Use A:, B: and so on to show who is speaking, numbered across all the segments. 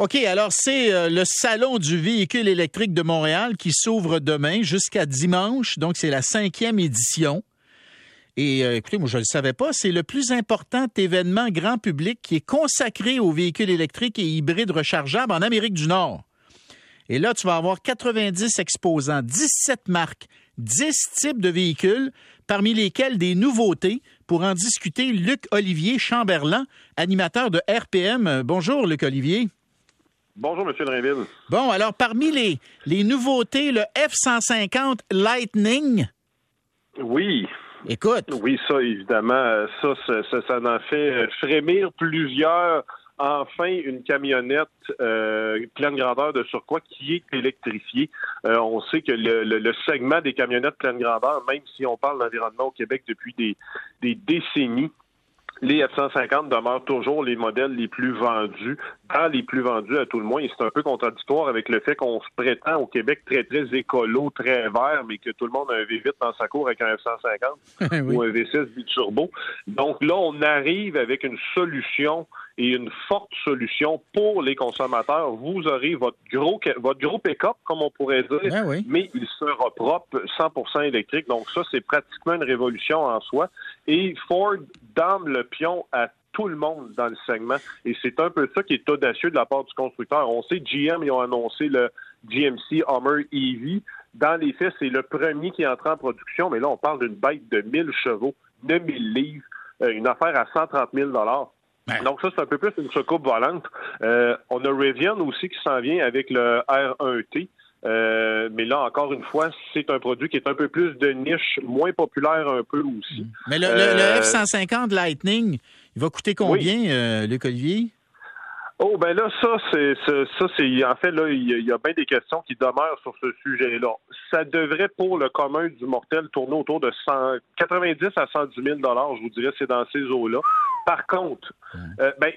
A: OK, alors c'est euh, le Salon du véhicule électrique de Montréal qui s'ouvre demain jusqu'à dimanche. Donc, c'est la cinquième édition. Et euh, écoutez, moi, je ne le savais pas, c'est le plus important événement grand public qui est consacré aux véhicules électriques et hybrides rechargeables en Amérique du Nord. Et là, tu vas avoir 90 exposants, 17 marques, 10 types de véhicules, parmi lesquels des nouveautés. Pour en discuter, Luc Olivier Chamberlain, animateur de RPM. Bonjour, Luc Olivier.
B: Bonjour, M. Drainville.
A: Bon, alors parmi les, les nouveautés, le F-150 Lightning?
B: Oui.
A: Écoute.
B: Oui, ça, évidemment, ça, ça, ça, en fait euh, frémir plusieurs. Enfin, une camionnette euh, pleine grandeur de surcroît qui est électrifiée. Euh, on sait que le, le, segment des camionnettes pleine grandeur, même si on parle d'environnement au Québec depuis des, des décennies, les F-150 demeurent toujours les modèles les plus vendus, dans les plus vendus à tout le moins. Et c'est un peu contradictoire avec le fait qu'on se prétend au Québec très, très écolo, très vert, mais que tout le monde a un V8 dans sa cour avec un F-150 ou un V6 biturbo. Donc là, on arrive avec une solution et une forte solution pour les consommateurs. Vous aurez votre gros votre gros pick-up, comme on pourrait dire,
A: ben
B: mais il sera propre, 100% électrique. Donc ça, c'est pratiquement une révolution en soi. Et Ford dame le pion à tout le monde dans le segment. Et c'est un peu ça qui est audacieux de la part du constructeur. On sait, GM, ils ont annoncé le GMC Hummer EV. Dans les faits, c'est le premier qui est entré en production, mais là, on parle d'une bête de 1000 chevaux, 9000 livres, euh, une affaire à 130 000 donc ça, c'est un peu plus une soucoupe volante. Euh, on a Rivian aussi qui s'en vient avec le R1T. Euh, mais là, encore une fois, c'est un produit qui est un peu plus de niche, moins populaire un peu aussi.
A: Mais le, euh, F-150 Lightning, il va coûter combien, Luc Olivier?
B: Oh ben là, ça, c'est ça, c'est en fait là, il y, a, bien des questions qui demeurent sur ce sujet-là. Ça devrait pour le commun du mortel tourner autour de 90 à 110 000 je vous dirais, c'est dans ces eaux-là. Par contre, euh, ben,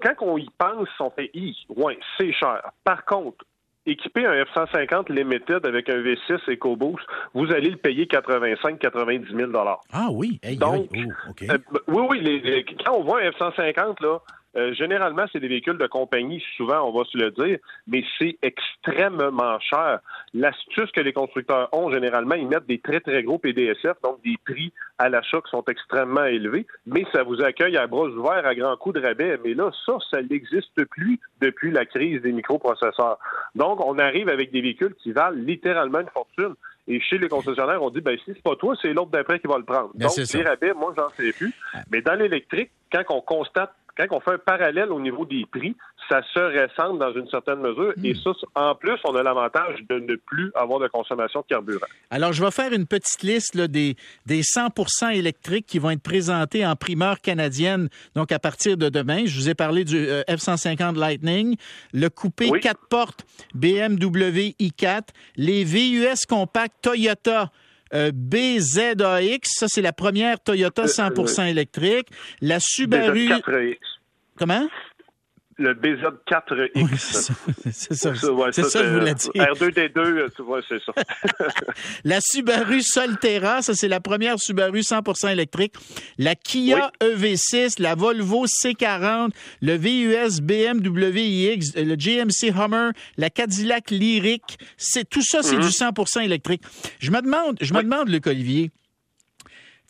B: quand on y pense, on fait i, ouais, c'est cher. Par contre, équiper un F-150 Limited avec un V6 EcoBoost, vous allez le payer 85-90 000
A: Ah oui?
B: Donc,
A: oh,
B: euh, oui, oui, quand on voit un F-150, là, euh, généralement, c'est des véhicules de compagnie, souvent, on va se le dire, mais c'est extrêmement cher. L'astuce que les constructeurs ont, généralement, ils mettent des très, très gros PDSF, donc des prix à l'achat qui sont extrêmement élevés, mais ça vous accueille à bras ouverts, à grands coups de rabais. Mais là, ça, ça n'existe plus depuis la crise des microprocesseurs. Donc, on arrive avec des véhicules qui valent littéralement une fortune. Et chez les concessionnaires, on dit, ben, si c'est pas toi, c'est l'autre d'après qui va le prendre.
A: Ben,
B: Donc, les rabais, moi, j'en sais plus. Mais dans l'électrique, quand on constate quand on fait un parallèle au niveau des prix, ça se ressemble dans une certaine mesure. Et ça, en plus, on a l'avantage de ne plus avoir de consommation de carburant.
A: Alors, je vais faire une petite liste des, des 100 électriques qui vont être présentés en primeur canadienne, donc à partir de demain. Je vous ai parlé du euh, F-150 Lightning, le coupé 4 portes BMW i4, les VUS compacts Toyota BZAX, ça c'est la première Toyota 100% euh, électrique. La Subaru. Comment?
B: Le BZ4X.
A: Oui, c'est ça. C'est ça, je voulais dire.
B: R2D2, tu vois, c'est ça.
A: la Subaru Solterra, ça c'est la première Subaru 100% électrique. La Kia EV6, la Volvo C40, le VUS BMW iX, le GMC Hummer, la Cadillac Lyric, c'est tout ça, c'est mm-hmm. du 100% électrique. Je me demande, je me demande, Luc Olivier,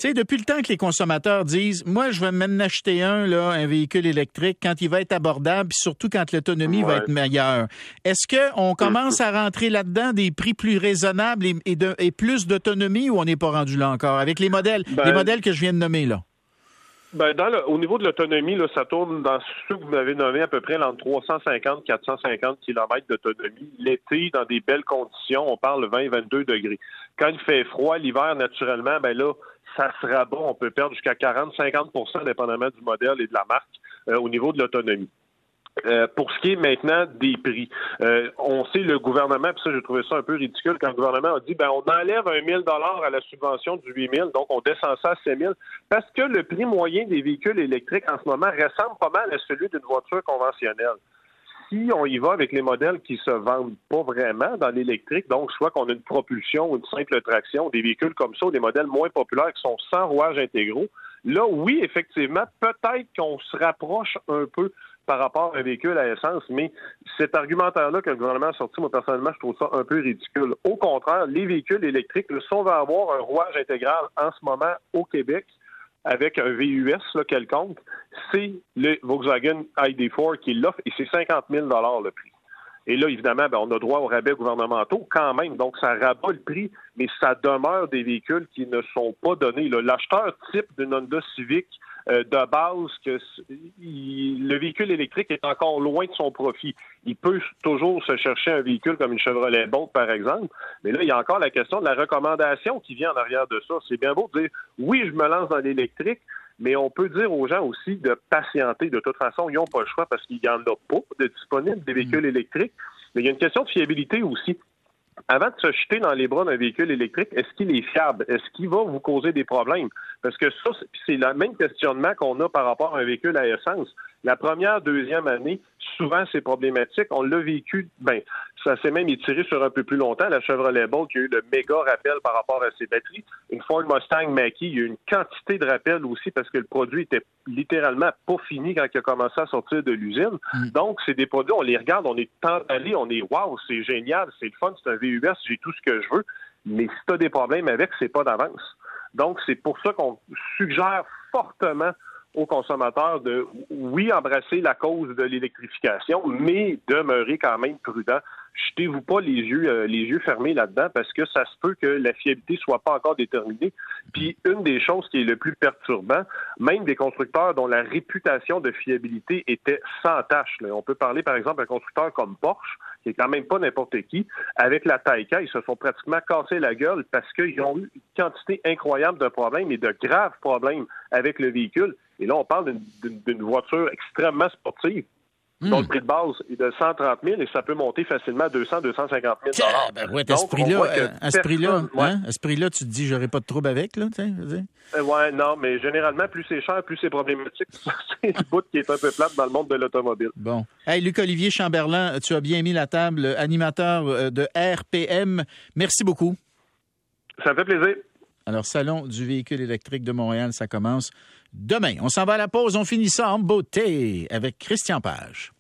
A: tu sais, depuis le temps que les consommateurs disent, moi, je vais même acheter un, là, un véhicule électrique quand il va être abordable, puis surtout quand l'autonomie va être meilleure. Est-ce qu'on commence à rentrer là-dedans des prix plus raisonnables et, de, et plus d'autonomie ou on n'est pas rendu là encore avec les modèles, les ben, modèles que je viens de nommer là?
B: Ben, dans au niveau de l'autonomie, là, ça tourne dans ce que vous m'avez nommé à peu près entre 350 450 km d'autonomie. L'été, dans des belles conditions, on parle 20-22 degrés. Quand il fait froid l'hiver, naturellement, ben là, ça sera bon. On peut perdre jusqu'à 40-50% dépendamment du modèle et de la marque euh, au niveau de l'autonomie. Euh, pour ce qui est maintenant des prix, euh, on sait le gouvernement, puis ça j'ai trouvé ça un peu ridicule quand le gouvernement a dit ben on enlève un 1000 dollars à la subvention du 8000, donc on descend ça à 5000 parce que le prix moyen des véhicules électriques en ce moment ressemble pas mal à celui d'une voiture conventionnelle si on y va avec les modèles qui se vendent pas vraiment dans l'électrique, donc soit qu'on a une propulsion ou une simple traction, des véhicules comme ça, ou des modèles moins populaires qui sont sans rouages intégraux, là, oui, effectivement, peut-être qu'on se rapproche un peu par rapport à un véhicule à essence, mais cet argumentaire-là que le gouvernement a sorti, moi personnellement, je trouve ça un peu ridicule. Au contraire, les véhicules électriques, le si on va avoir un rouage intégral en ce moment au Québec, avec un VUS là, quelconque, c'est le Volkswagen ID4 qui l'offre et c'est 50 000 le prix. Et là, évidemment, ben, on a droit aux rabais gouvernementaux quand même. Donc, ça rabat le prix, mais ça demeure des véhicules qui ne sont pas donnés. L'acheteur type d'une Honda Civic euh, de base que le véhicule électrique est encore loin de son profit. Il peut toujours se chercher un véhicule comme une Chevrolet Bolt, par exemple, mais là, il y a encore la question de la recommandation qui vient en arrière de ça. C'est bien beau de dire, oui, je me lance dans l'électrique, mais on peut dire aux gens aussi de patienter. De toute façon, ils n'ont pas le choix parce qu'il n'y en a pas de disponibles des véhicules mm. électriques. Mais il y a une question de fiabilité aussi. Avant de se jeter dans les bras d'un véhicule électrique, est-ce qu'il est fiable? Est-ce qu'il va vous causer des problèmes? Parce que ça, c'est le même questionnement qu'on a par rapport à un véhicule à essence. La première, deuxième année, souvent, c'est problématique. On l'a vécu, ben, ça s'est même étiré sur un peu plus longtemps. La Chevrolet Bolt, y a eu le méga rappel par rapport à ses batteries. Une Ford Mustang Mach-E, il y a eu une quantité de rappels aussi parce que le produit était littéralement pas fini quand il a commencé à sortir de l'usine. Mm. Donc, c'est des produits, on les regarde, on est emballé, on est wow, c'est génial, c'est le fun, c'est un VUS, j'ai tout ce que je veux. Mais si tu as des problèmes avec, c'est pas d'avance. Donc, c'est pour ça qu'on suggère fortement aux consommateurs de, oui, embrasser la cause de l'électrification, mais demeurer quand même prudent. Jetez-vous pas les yeux, euh, les yeux fermés là-dedans parce que ça se peut que la fiabilité soit pas encore déterminée. Puis une des choses qui est le plus perturbant, même des constructeurs dont la réputation de fiabilité était sans tâche. On peut parler par exemple d'un constructeur comme Porsche, qui est quand même pas n'importe qui. Avec la Taycan, ils se sont pratiquement cassés la gueule parce qu'ils ont eu une quantité incroyable de problèmes et de graves problèmes avec le véhicule. Et là, on parle d'une voiture extrêmement sportive. Hmm. dont le prix de base est de 130 000 et ça peut monter facilement à 200, 250 000
A: ben ouais, à ce prix-là, euh, à ce prix-là, hein, à ce prix-là, tu te dis, j'aurais pas de trouble avec, là, tu sais,
B: euh, ouais, non, mais généralement, plus c'est cher, plus c'est problématique. c'est le bout qui est un peu plate dans le monde de l'automobile.
A: Bon. Hey, Luc-Olivier Chamberlain, tu as bien mis la table, animateur euh, de RPM. Merci beaucoup.
B: Ça me fait plaisir.
A: Alors, Salon du véhicule électrique de Montréal, ça commence demain. On s'en va à la pause. On finit ça en beauté avec Christian Page.